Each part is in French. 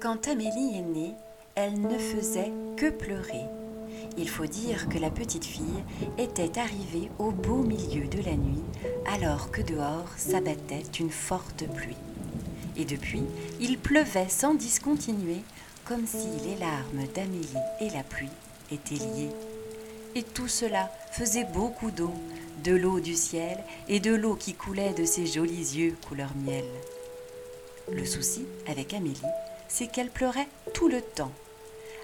Quand Amélie est née, elle ne faisait que pleurer. Il faut dire que la petite fille était arrivée au beau milieu de la nuit, alors que dehors s'abattait une forte pluie. Et depuis, il pleuvait sans discontinuer, comme si les larmes d'Amélie et la pluie étaient liées. Et tout cela faisait beaucoup d'eau, de l'eau du ciel et de l'eau qui coulait de ses jolis yeux couleur miel. Le souci avec Amélie, c'est qu'elle pleurait tout le temps.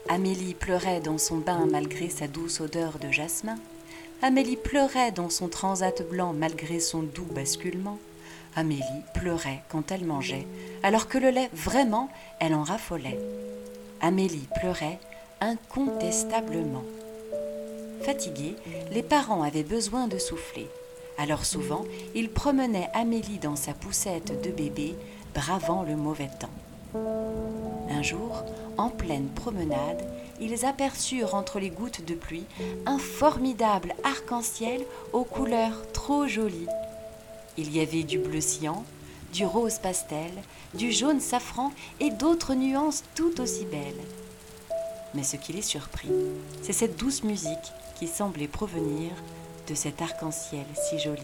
Amélie pleurait dans son bain malgré sa douce odeur de jasmin. Amélie pleurait dans son transat blanc malgré son doux basculement. Amélie pleurait quand elle mangeait, alors que le lait, vraiment, elle en raffolait. Amélie pleurait incontestablement. Fatigués, les parents avaient besoin de souffler. Alors souvent, ils promenaient Amélie dans sa poussette de bébé, bravant le mauvais temps. Un jour, en pleine promenade, ils aperçurent entre les gouttes de pluie un formidable arc-en-ciel aux couleurs trop jolies. Il y avait du bleu cyan, du rose pastel, du jaune safran et d'autres nuances tout aussi belles. Mais ce qui les surprit, c'est cette douce musique qui semblait provenir de cet arc-en-ciel si joli.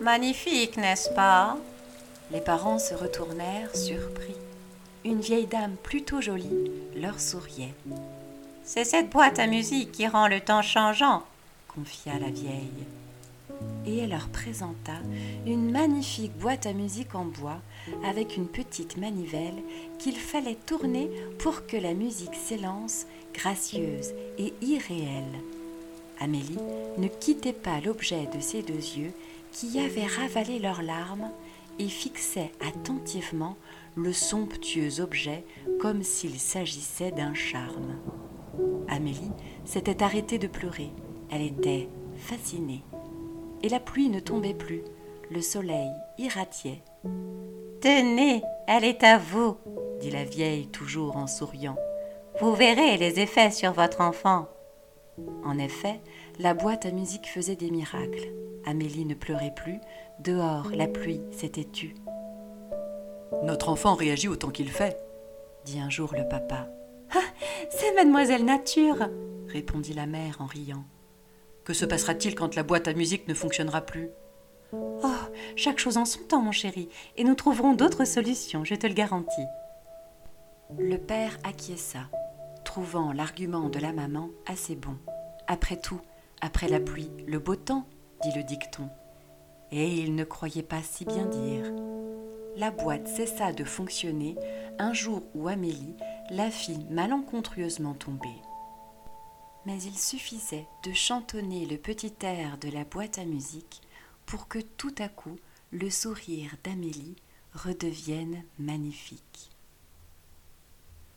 Magnifique, n'est-ce pas? Les parents se retournèrent surpris. Une vieille dame plutôt jolie leur souriait. C'est cette boîte à musique qui rend le temps changeant, confia la vieille. Et elle leur présenta une magnifique boîte à musique en bois avec une petite manivelle qu'il fallait tourner pour que la musique s'élance gracieuse et irréelle. Amélie ne quittait pas l'objet de ses deux yeux qui avaient ravalé leurs larmes et fixait attentivement le somptueux objet comme s'il s'agissait d'un charme. Amélie s'était arrêtée de pleurer. Elle était fascinée. Et la pluie ne tombait plus. Le soleil irradiait. Tenez, elle est à vous, dit la vieille toujours en souriant. Vous verrez les effets sur votre enfant. En effet, la boîte à musique faisait des miracles. Amélie ne pleurait plus. Dehors, la pluie s'était tue. Notre enfant réagit autant qu'il fait, dit un jour le papa. Ah, c'est mademoiselle Nature, répondit la mère en riant. Que se passera-t-il quand la boîte à musique ne fonctionnera plus? Oh, chaque chose en son temps, mon chéri, et nous trouverons d'autres solutions, je te le garantis. Le père acquiesça, trouvant l'argument de la maman assez bon. Après tout, après la pluie, le beau temps, dit le dicton. Et il ne croyait pas si bien dire. La boîte cessa de fonctionner un jour où Amélie la fit malencontreusement tomber. Mais il suffisait de chantonner le petit air de la boîte à musique pour que tout à coup le sourire d'Amélie redevienne magnifique.